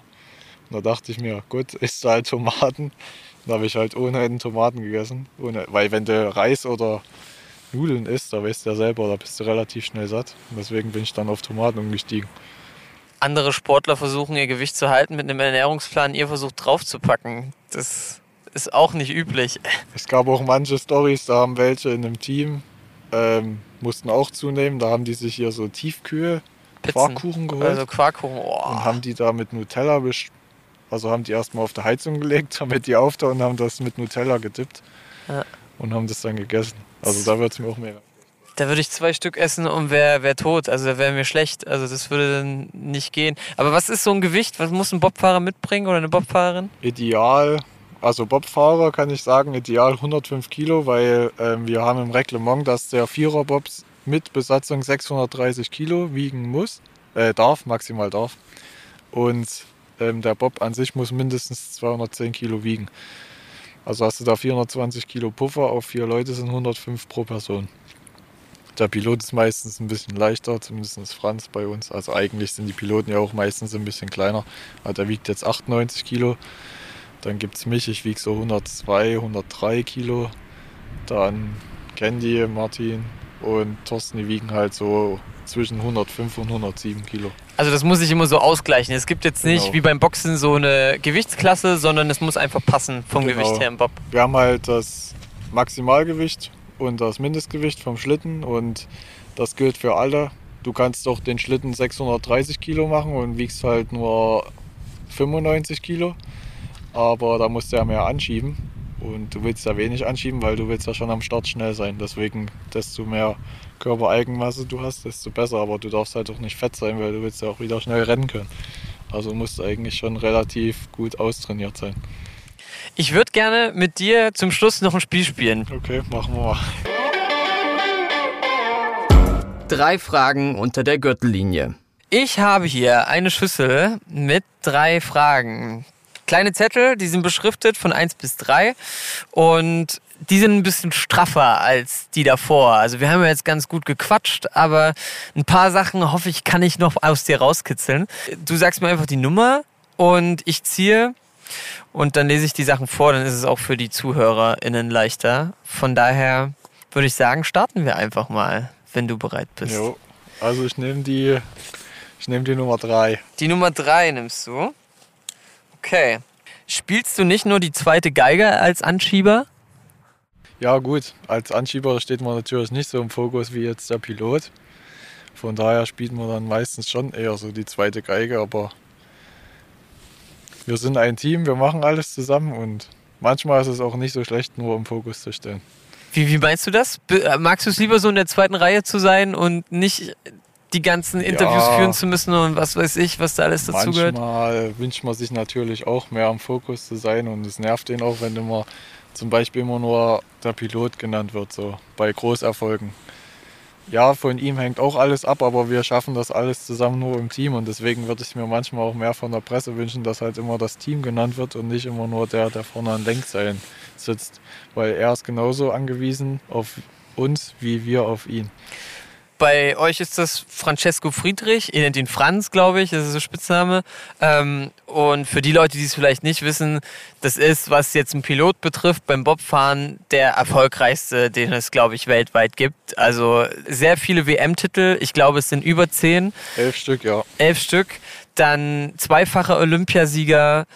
Und da dachte ich mir, gut, isst du halt Tomaten. Dann habe ich halt ohne Ende Tomaten gegessen. Ohne, weil wenn du Reis oder Nudeln isst, da weißt du ja selber, da bist du relativ schnell satt. Und deswegen bin ich dann auf Tomaten umgestiegen. Andere Sportler versuchen ihr Gewicht zu halten mit einem Ernährungsplan, ihr versucht draufzupacken. Das ist auch nicht üblich. Es gab auch manche Stories, da haben welche in einem Team ähm, mussten auch zunehmen. Da haben die sich hier so Tiefkühe Pizzen. Quarkkuchen geholt Also Quarkkuchen. Oh. und haben die da mit Nutella besch also haben die erstmal auf der Heizung gelegt, damit die auftauen und haben das mit Nutella gedippt Ja. und haben das dann gegessen. Also da wird es mir auch mega. Da würde ich zwei Stück essen und wäre wär tot. Also da wäre mir schlecht. Also das würde dann nicht gehen. Aber was ist so ein Gewicht? Was muss ein Bobfahrer mitbringen oder eine Bobfahrerin? Ideal, also Bobfahrer kann ich sagen, ideal 105 Kilo, weil ähm, wir haben im Reglement, dass der Vierer-Bob mit Besatzung 630 Kilo wiegen muss, äh, darf, maximal darf. Und ähm, der Bob an sich muss mindestens 210 Kilo wiegen. Also hast du da 420 Kilo Puffer, auf vier Leute sind 105 pro Person. Der Pilot ist meistens ein bisschen leichter, zumindest Franz bei uns. Also eigentlich sind die Piloten ja auch meistens ein bisschen kleiner. Aber der wiegt jetzt 98 Kilo. Dann gibt es mich, ich wiege so 102, 103 Kilo. Dann Candy, Martin und Thorsten, die wiegen halt so zwischen 105 und 107 Kilo. Also das muss sich immer so ausgleichen. Es gibt jetzt nicht Genau. wie beim Boxen so eine Gewichtsklasse, sondern es muss einfach passen vom Genau. Gewicht her im Bob. Wir haben halt das Maximalgewicht und das Mindestgewicht vom Schlitten und das gilt für alle. Du kannst doch den Schlitten 630 Kilo machen und wiegst halt nur 95 Kilo, aber da musst du ja mehr anschieben und du willst ja wenig anschieben, weil du willst ja schon am Start schnell sein. Deswegen, desto mehr Körpereigenmasse du hast, desto besser, aber du darfst halt auch nicht fett sein, weil du willst ja auch wieder schnell rennen können. Also musst du eigentlich schon relativ gut austrainiert sein. Ich würde gerne mit dir zum Schluss noch ein Spiel spielen. Okay, machen wir mal. Drei Fragen unter der Gürtellinie. Ich habe hier eine Schüssel mit drei Fragen. Kleine Zettel, die sind beschriftet von 1 bis 3 und die sind ein bisschen straffer als die davor. Also wir haben ja jetzt ganz gut gequatscht, aber ein paar Sachen hoffe ich, kann ich noch aus dir rauskitzeln. Du sagst mir einfach die Nummer und ich ziehe und dann lese ich die Sachen vor, dann ist es auch für die ZuhörerInnen leichter. Von daher würde ich sagen, starten wir einfach mal, wenn du bereit bist. Jo, also ich nehme die, ich nehme die Nummer 3. Die Nummer 3 nimmst du. Okay. Spielst du nicht nur die zweite Geige als Anschieber? Ja gut, als Anschieber steht man natürlich nicht so im Fokus wie jetzt der Pilot. Von daher spielt man dann meistens schon eher so die zweite Geige, aber wir sind ein Team, wir machen alles zusammen und manchmal ist es auch nicht so schlecht, nur im Fokus zu stehen. Wie, wie meinst du das? Äh, magst du es lieber so in der zweiten Reihe zu sein und nicht die ganzen Interviews Ja. führen zu müssen und was weiß ich, was da alles dazugehört? Manchmal wünscht man sich natürlich auch mehr im Fokus zu sein und es nervt ihn auch, wenn immer zum Beispiel immer nur der Pilot genannt wird, so bei Großerfolgen. Ja, von ihm hängt auch alles ab, aber wir schaffen das alles zusammen nur im Team und deswegen würde ich mir manchmal auch mehr von der Presse wünschen, dass halt immer das Team genannt wird und nicht immer nur der, der vorne an Lenkseilen sitzt, weil er ist genauso angewiesen auf uns wie wir auf ihn. Bei euch ist das Francesco Friedrich, ihr nennt ihn Franz, glaube ich, das ist der Spitzname. Ähm, und für die Leute, die es vielleicht nicht wissen, das ist, was jetzt ein Pilot betrifft, beim Bobfahren der erfolgreichste, den es, glaube ich, weltweit gibt. Also sehr viele WM-Titel, ich glaube, es sind über zehn. Elf Stück, ja. Elf Stück. Dann zweifacher Olympiasieger,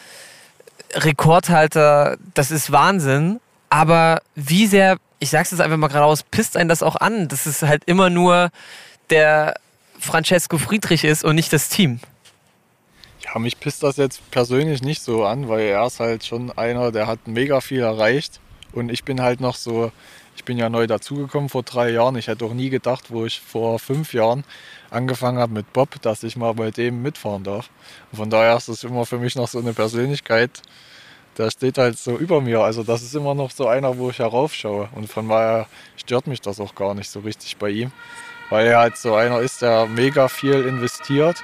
Rekordhalter, das ist Wahnsinn. Aber wie sehr ich sag's jetzt einfach mal geradeaus, pisst einen das auch an, dass es halt immer nur der Francesco Friedrich ist und nicht das Team. Ja, mich pisst das jetzt persönlich nicht so an, weil er ist halt schon einer, der hat mega viel erreicht. Und ich bin halt noch so, ich bin ja neu dazugekommen vor drei Jahren. Ich hätte auch nie gedacht, wo ich vor fünf Jahren angefangen habe mit Bob, dass ich mal bei dem mitfahren darf. Und von daher ist das immer für mich noch so eine Persönlichkeit, der steht halt so über mir. Also das ist immer noch so einer, wo ich heraufschaue. Und von daher stört mich das auch gar nicht so richtig bei ihm. Weil er halt so einer ist, der mega viel investiert,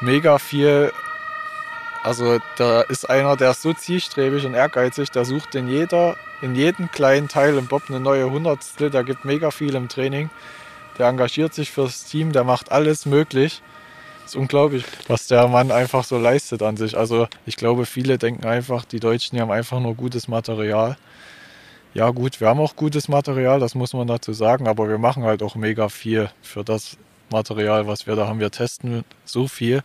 mega viel. Also da ist einer, der ist so zielstrebig und ehrgeizig, der sucht in jeder, in jedem kleinen Teil im Bob eine neue Hundertstel, der gibt mega viel im Training. Der engagiert sich fürs Team, der macht alles möglich ist unglaublich, was der Mann einfach so leistet an sich. Also ich glaube, viele denken einfach, die Deutschen die haben einfach nur gutes Material. Ja gut, wir haben auch gutes Material, das muss man dazu sagen, aber wir machen halt auch mega viel für das Material, was wir da haben. Wir testen so viel.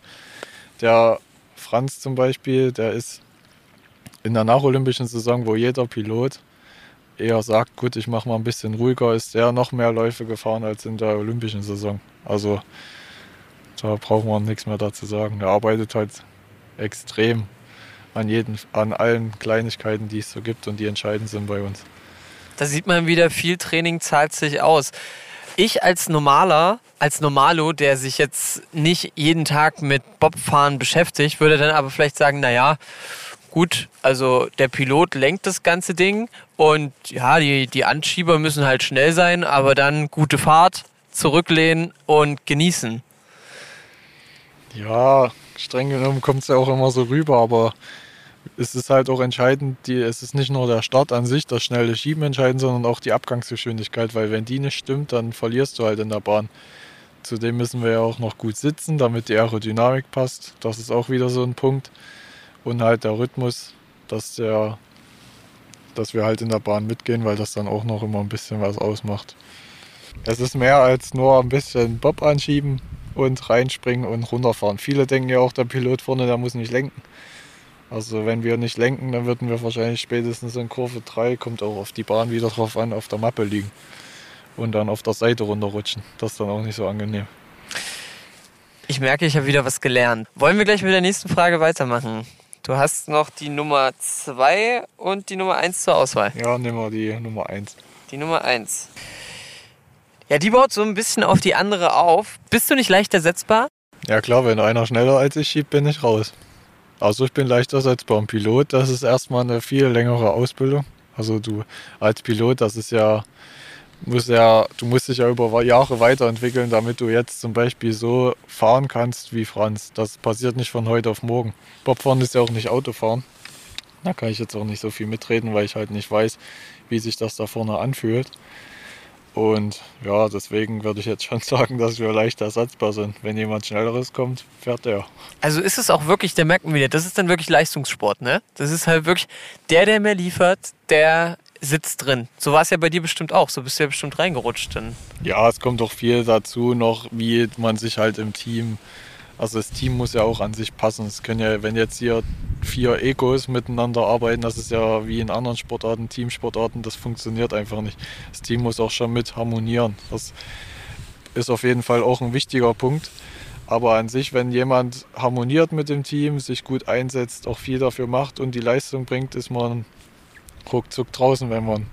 Der Franz zum Beispiel, der ist in der nacholympischen Saison, wo jeder Pilot eher sagt, gut, ich mache mal ein bisschen ruhiger, ist der noch mehr Läufe gefahren als in der olympischen Saison. Also da brauchen wir nichts mehr dazu sagen. Er arbeitet halt extrem an, jeden, an allen Kleinigkeiten, die es so gibt und die entscheidend sind bei uns. Da sieht man wieder, viel Training zahlt sich aus. Ich als Normaler, als Normalo, der sich jetzt nicht jeden Tag mit Bobfahren beschäftigt, würde dann aber vielleicht sagen, naja, gut, also der Pilot lenkt das ganze Ding und ja, die, die Anschieber müssen halt schnell sein, aber dann gute Fahrt, zurücklehnen und genießen. Ja, streng genommen kommt es ja auch immer so rüber, aber es ist halt auch entscheidend, die, es ist nicht nur der Start an sich, das schnelle Schieben entscheidend, sondern auch die Abgangsgeschwindigkeit, weil wenn die nicht stimmt, dann verlierst du halt in der Bahn. Zudem müssen wir ja auch noch gut sitzen, damit die Aerodynamik passt. Das ist auch wieder so ein Punkt. Und halt der Rhythmus, dass, der, dass wir halt in der Bahn mitgehen, weil das dann auch noch immer ein bisschen was ausmacht. Es ist mehr als nur ein bisschen Bob anschieben, und reinspringen und runterfahren. Viele denken ja auch, der Pilot vorne, der muss nicht lenken. Also wenn wir nicht lenken, dann würden wir wahrscheinlich spätestens in Kurve 3, kommt auch auf die Bahn wieder drauf an, auf der Mappe liegen. Und dann auf der Seite runterrutschen. Das ist dann auch nicht so angenehm. Ich merke, ich habe wieder was gelernt. Wollen wir gleich mit der nächsten Frage weitermachen? Du hast noch die Nummer 2 und die Nummer 1 zur Auswahl. Ja, nehmen wir die Nummer 1. Die Nummer 1. Ja, die baut so ein bisschen auf die andere auf. Bist du nicht leicht ersetzbar? Ja klar, wenn einer schneller als ich schiebt, bin ich raus. Also ich bin leicht ersetzbar. Ein Pilot, das ist erstmal eine viel längere Ausbildung. Also du als Pilot, das ist ja, muss ja, du musst dich ja über Jahre weiterentwickeln, damit du jetzt zum Beispiel so fahren kannst wie Franz. Das passiert nicht von heute auf morgen. Bobfahren ist ja auch nicht Autofahren. Da kann ich jetzt auch nicht so viel mitreden, weil ich halt nicht weiß, wie sich das da vorne anfühlt. Und ja, deswegen würde ich jetzt schon sagen, dass wir leicht ersatzbar sind. Wenn jemand Schnelleres kommt, fährt er. Also ist es auch wirklich, der merkt man wieder, das ist dann wirklich Leistungssport, ne? Das ist halt wirklich, der, der mehr liefert, der sitzt drin. So war es ja bei dir bestimmt auch. So bist du ja bestimmt reingerutscht. Dann. Ja, es kommt doch viel dazu noch, wie man sich halt im Team also das Team muss ja auch an sich passen. Es können ja, wenn jetzt hier vier Egos miteinander arbeiten, das ist ja wie in anderen Sportarten, Teamsportarten, das funktioniert einfach nicht. Das Team muss auch schon mit harmonieren. Das ist auf jeden Fall auch ein wichtiger Punkt. Aber an sich, wenn jemand harmoniert mit dem Team, sich gut einsetzt, auch viel dafür macht und die Leistung bringt, ist man ruckzuck draußen, wenn man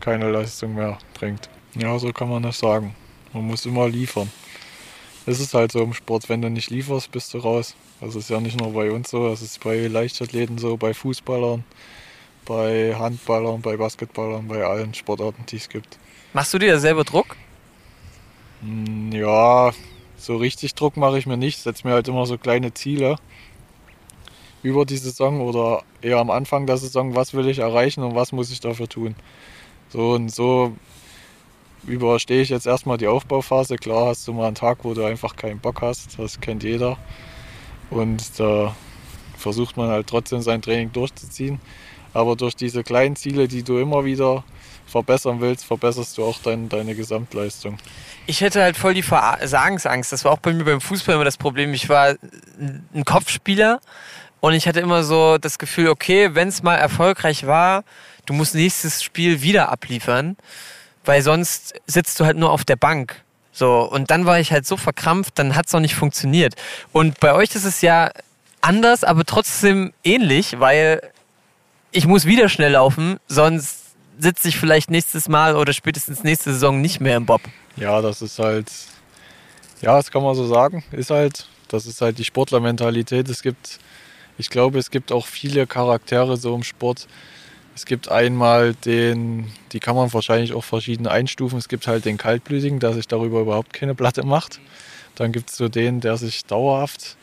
keine Leistung mehr bringt. Ja, so kann man das sagen. Man muss immer liefern es ist halt so im Sport, wenn du nicht lieferst, bist du raus. Das ist ja nicht nur bei uns so, das ist bei Leichtathleten so, bei Fußballern, bei Handballern, bei Basketballern, bei allen Sportarten, die es gibt. Machst du dir da selber Druck? Hm, ja, so richtig Druck mache ich mir nicht. Ich setze mir halt immer so kleine Ziele über die Saison oder eher am Anfang der Saison, was will ich erreichen und was muss ich dafür tun. So und so überstehe ich jetzt erstmal die Aufbauphase. Klar hast du mal einen Tag, wo du einfach keinen Bock hast, das kennt jeder. Und da versucht man halt trotzdem sein Training durchzuziehen. Aber durch diese kleinen Ziele, die du immer wieder verbessern willst, verbesserst du auch dein, deine Gesamtleistung. Ich hätte halt voll die Versagensangst. Das war auch bei mir beim Fußball immer das Problem. Ich war ein Kopfspieler und ich hatte immer so das Gefühl, okay, wenn es mal erfolgreich war, du musst nächstes Spiel wieder abliefern, weil sonst sitzt du halt nur auf der Bank. So, und dann war ich halt so verkrampft, dann hat es noch nicht funktioniert. Und bei euch ist es ja anders, aber trotzdem ähnlich, weil ich muss wieder schnell laufen, sonst sitze ich vielleicht nächstes Mal oder spätestens nächste Saison nicht mehr im Bob. Ja, das ist halt, ja, das kann man so sagen, ist halt, das ist halt die Sportlermentalität. Es gibt, ich glaube, es gibt auch viele Charaktere so im Sport. Es gibt einmal den, die kann man wahrscheinlich auch verschieden einstufen. Es gibt halt den Kaltblütigen, der sich darüber überhaupt keine Platte macht. Dann gibt es so den, der sich dauerhaft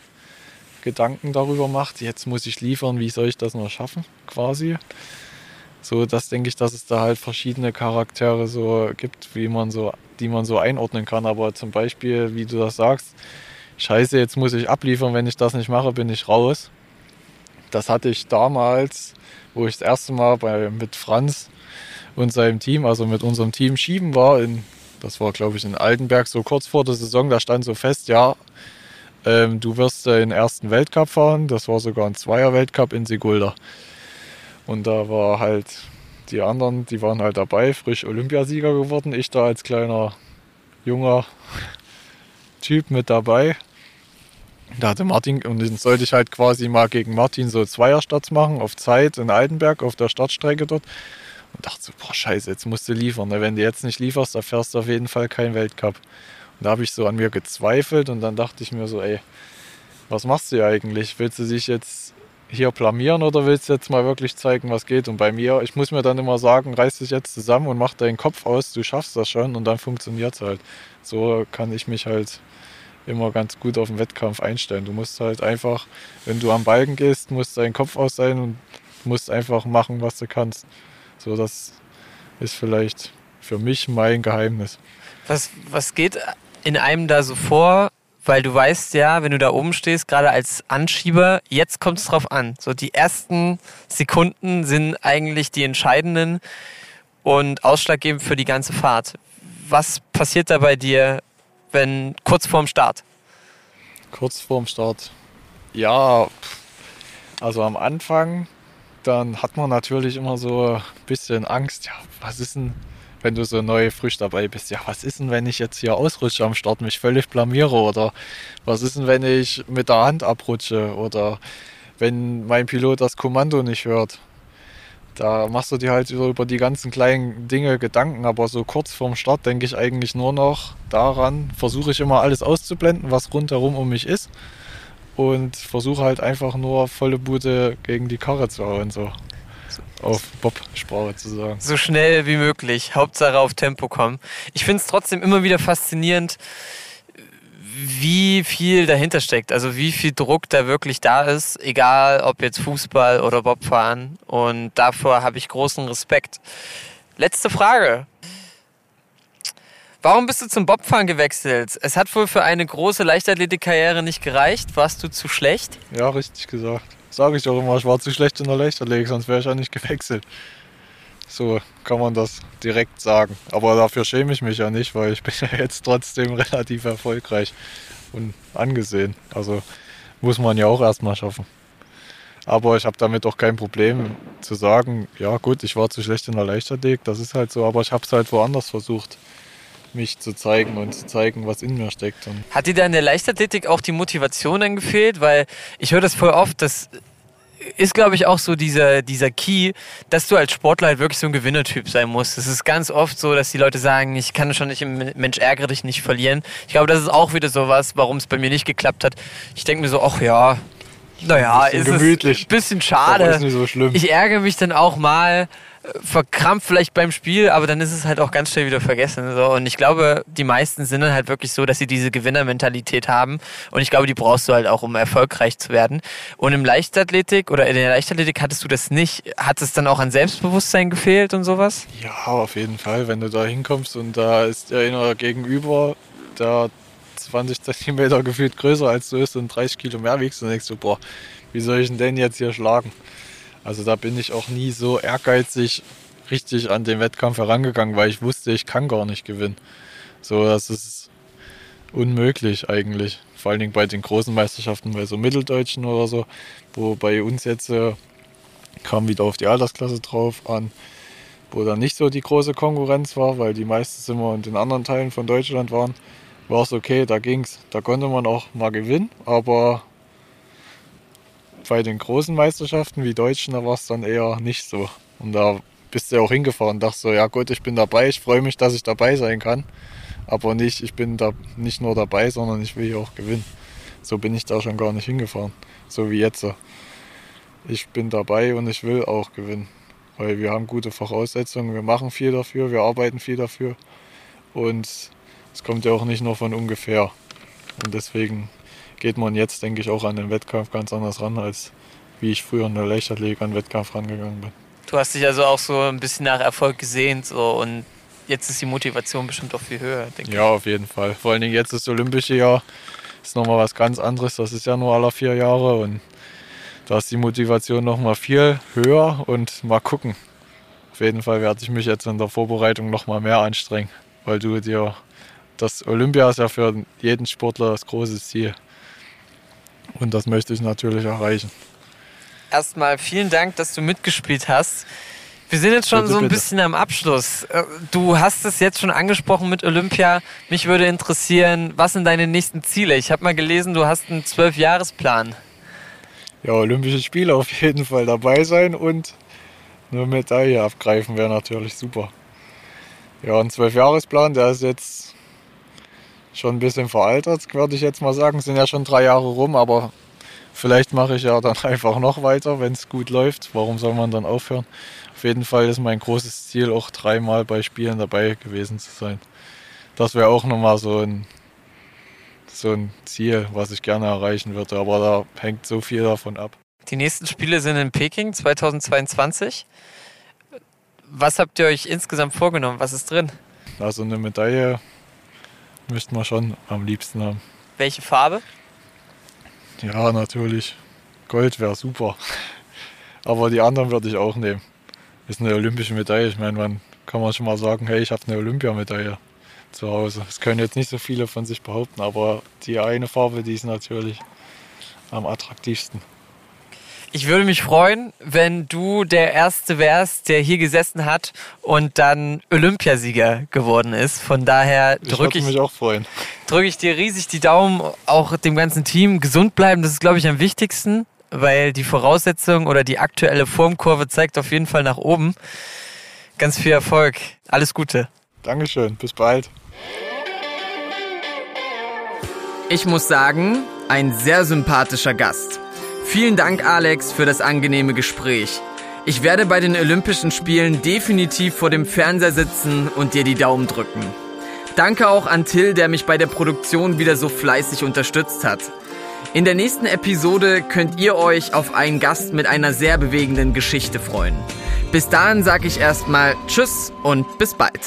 Gedanken darüber macht, jetzt muss ich liefern, wie soll ich das noch schaffen, quasi. So, das denke ich, dass es da halt verschiedene Charaktere so gibt, wie man so, die man so einordnen kann. Aber zum Beispiel, wie du das sagst, scheiße, jetzt muss ich abliefern, wenn ich das nicht mache, bin ich raus. Das hatte ich damals, wo ich das erste Mal bei, mit Franz und seinem Team, also mit unserem Team schieben war, in, das war glaube ich in Altenberg, so kurz vor der Saison, da stand so fest, ja, ähm, du wirst den ersten Weltcup fahren, das war sogar ein Zweier-Weltcup in Sigulda. Und da war halt die anderen, die waren halt dabei, frisch Olympiasieger geworden. Ich da als kleiner, junger Typ mit dabei. Da hatte Martin, und dann sollte ich halt quasi mal gegen Martin so Zweierstarts machen, auf Zeit in Altenberg, auf der Startstrecke dort. Und dachte so, boah, scheiße, jetzt musst du liefern. Ne? Wenn du jetzt nicht lieferst, da fährst du auf jeden Fall keinen Weltcup. Und da habe ich so an mir gezweifelt und dann dachte ich mir so, ey, was machst du hier eigentlich? Willst du dich jetzt hier blamieren oder willst du jetzt mal wirklich zeigen, was geht? Und bei mir, ich muss mir dann immer sagen, reiß dich jetzt zusammen und mach deinen Kopf aus, du schaffst das schon und dann funktioniert es halt. So kann ich mich halt immer ganz gut auf den Wettkampf einstellen. Du musst halt einfach, wenn du am Balken gehst, musst dein Kopf aus sein und musst einfach machen, was du kannst. So, das ist vielleicht für mich mein Geheimnis. Was, was geht in einem da so vor, weil du weißt ja, wenn du da oben stehst, gerade als Anschieber, jetzt kommt es drauf an. So die ersten Sekunden sind eigentlich die entscheidenden und ausschlaggebend für die ganze Fahrt. Was passiert da bei dir, wenn kurz vorm Start? Kurz vorm Start. Ja, also am Anfang, dann hat man natürlich immer so ein bisschen Angst. Ja, was ist denn, wenn du so neu frisch dabei bist, ja, was ist denn, wenn ich jetzt hier ausrutsche am Start, mich völlig blamiere oder was ist denn, wenn ich mit der Hand abrutsche oder wenn mein Pilot das Kommando nicht hört. Da machst du dir halt über die ganzen kleinen Dinge Gedanken, aber so kurz vorm Start denke ich eigentlich nur noch daran, versuche ich immer alles auszublenden, was rundherum um mich ist und versuche halt einfach nur volle Bude gegen die Karre zu hauen. So auf Bob-Sprache zu sagen. So schnell wie möglich. Hauptsache auf Tempo kommen. Ich finde es trotzdem immer wieder faszinierend, wie viel dahinter steckt. Also wie viel Druck da wirklich da ist, egal ob jetzt Fußball oder Bobfahren. Und davor habe ich großen Respekt. Letzte Frage. Warum bist du zum Bobfahren gewechselt? Es hat wohl für eine große Leichtathletikkarriere nicht gereicht. Warst du zu schlecht? Ja, richtig gesagt. Sage ich doch immer, ich war zu schlecht in der Leichtathletik, sonst wäre ich ja nicht gewechselt. So kann man das direkt sagen. Aber dafür schäme ich mich ja nicht, weil ich bin ja jetzt trotzdem relativ erfolgreich und angesehen. Also muss man ja auch erstmal schaffen. Aber ich habe damit auch kein Problem zu sagen, ja gut, ich war zu schlecht in der Leichtathletik, das ist halt so, aber ich habe es halt woanders versucht mich zu zeigen und zu zeigen, was in mir steckt. Und Hat dir da in der Leichtathletik auch die Motivation dann gefehlt? Weil ich höre das voll oft, das ist, glaube ich, auch so dieser, dieser Key, dass du als Sportler halt wirklich so ein Gewinnertyp sein musst. Es ist ganz oft so, dass die Leute sagen, ich kann schon nicht im Mensch ärgere dich nicht verlieren. Ich glaube, das ist auch wieder sowas, warum es bei mir nicht geklappt hat. Ich denke mir so, ach ja, naja, ist gemütlich. es ein bisschen schade. ist so. Ich ärgere mich dann auch mal, verkrampft vielleicht beim Spiel, aber dann ist es halt auch ganz schnell wieder vergessen. So. Und ich glaube, die meisten sind dann halt wirklich so, dass sie diese Gewinnermentalität haben. Und ich glaube, die brauchst du halt auch, um erfolgreich zu werden. Und im Leichtathletik oder in der Leichtathletik hattest du das nicht. Hat es dann auch an Selbstbewusstsein gefehlt und sowas? Ja, auf jeden Fall. Wenn du da hinkommst und da ist der einer gegenüber, der 20 Zentimeter gefühlt größer als du ist und 30 Kilo mehr wiegst, dann denkst du, boah, wie soll ich denn den jetzt hier schlagen? Also da bin ich auch nie so ehrgeizig richtig an den Wettkampf herangegangen, weil ich wusste, ich kann gar nicht gewinnen. So, das ist unmöglich eigentlich. Vor allen Dingen bei den großen Meisterschaften, bei so Mitteldeutschen oder so, wo bei uns jetzt äh, kam wieder auf die Altersklasse drauf an, wo dann nicht so die große Konkurrenz war, weil die meisten immer in den anderen Teilen von Deutschland waren, war es okay, da ging's. Da konnte man auch mal gewinnen, aber bei den großen Meisterschaften wie Deutschen, da war es dann eher nicht so. Und da bist du auch hingefahren und dachte so, ja gut, ich bin dabei, ich freue mich, dass ich dabei sein kann. Aber nicht, ich bin da nicht nur dabei, sondern ich will hier auch gewinnen. So bin ich da schon gar nicht hingefahren. So wie jetzt. Ich bin dabei und ich will auch gewinnen. Weil wir haben gute Voraussetzungen, wir machen viel dafür, wir arbeiten viel dafür. Und es kommt ja auch nicht nur von ungefähr. Und deswegen geht man jetzt, denke ich, auch an den Wettkampf ganz anders ran, als wie ich früher in der Leichtathletik an den Wettkampf rangegangen bin. Du hast dich also auch so ein bisschen nach Erfolg gesehnt so, und jetzt ist die Motivation bestimmt auch viel höher, denke ja, ich. Ja, auf jeden Fall. Vor allen Dingen jetzt das Olympische Jahr ist nochmal was ganz anderes. Das ist ja nur alle vier Jahre und da ist die Motivation nochmal viel höher und mal gucken. Auf jeden Fall werde ich mich jetzt in der Vorbereitung nochmal mehr anstrengen, weil du dir das Olympia ist ja für jeden Sportler das große Ziel. Und das möchte ich natürlich erreichen. Erstmal vielen Dank, dass du mitgespielt hast. Wir sind jetzt schon bitte, so ein bitte. bisschen am Abschluss. Äh, du hast es jetzt schon angesprochen mit Olympia. Mich würde interessieren, was sind deine nächsten Ziele? Ich habe mal gelesen, du hast einen Zwölfjahresplan. Ja, Olympische Spiele auf jeden Fall dabei sein und eine Medaille abgreifen wäre natürlich super. Ja, ein Zwölfjahresplan, der ist jetzt schon ein bisschen veraltet, würde ich jetzt mal sagen. Sind ja schon drei Jahre rum, aber vielleicht mache ich ja dann einfach noch weiter, wenn es gut läuft. Warum soll man dann aufhören? Auf jeden Fall ist mein großes Ziel, auch dreimal bei Spielen dabei gewesen zu sein. Das wäre auch nochmal so ein, so ein Ziel, was ich gerne erreichen würde. Aber da hängt so viel davon ab. Die nächsten Spiele sind in Peking 2022. Was habt ihr euch insgesamt vorgenommen? Was ist drin? Also eine Medaille Möchten wir schon am liebsten haben. Welche Farbe? Ja, natürlich. Gold wäre super. Aber die anderen würde ich auch nehmen. Ist eine olympische Medaille. Ich meine, man kann man schon mal sagen, hey, ich habe eine Olympiamedaille zu Hause. Das können jetzt nicht so viele von sich behaupten, aber die eine Farbe, die ist natürlich am attraktivsten. Ich würde mich freuen, wenn du der Erste wärst, der hier gesessen hat und dann Olympiasieger geworden ist. Von daher drücke ich, mich auch freuen. drücke ich dir riesig die Daumen, auch dem ganzen Team gesund bleiben. Das ist, glaube ich, am wichtigsten, weil die Voraussetzung oder die aktuelle Formkurve zeigt auf jeden Fall nach oben. Ganz viel Erfolg. Alles Gute. Dankeschön. Bis bald. Ich muss sagen, ein sehr sympathischer Gast. Vielen Dank, Alex, für das angenehme Gespräch. Ich werde bei den Olympischen Spielen definitiv vor dem Fernseher sitzen und dir die Daumen drücken. Danke auch an Till, der mich bei der Produktion wieder so fleißig unterstützt hat. In der nächsten Episode könnt ihr euch auf einen Gast mit einer sehr bewegenden Geschichte freuen. Bis dahin sage ich erstmal Tschüss und bis bald.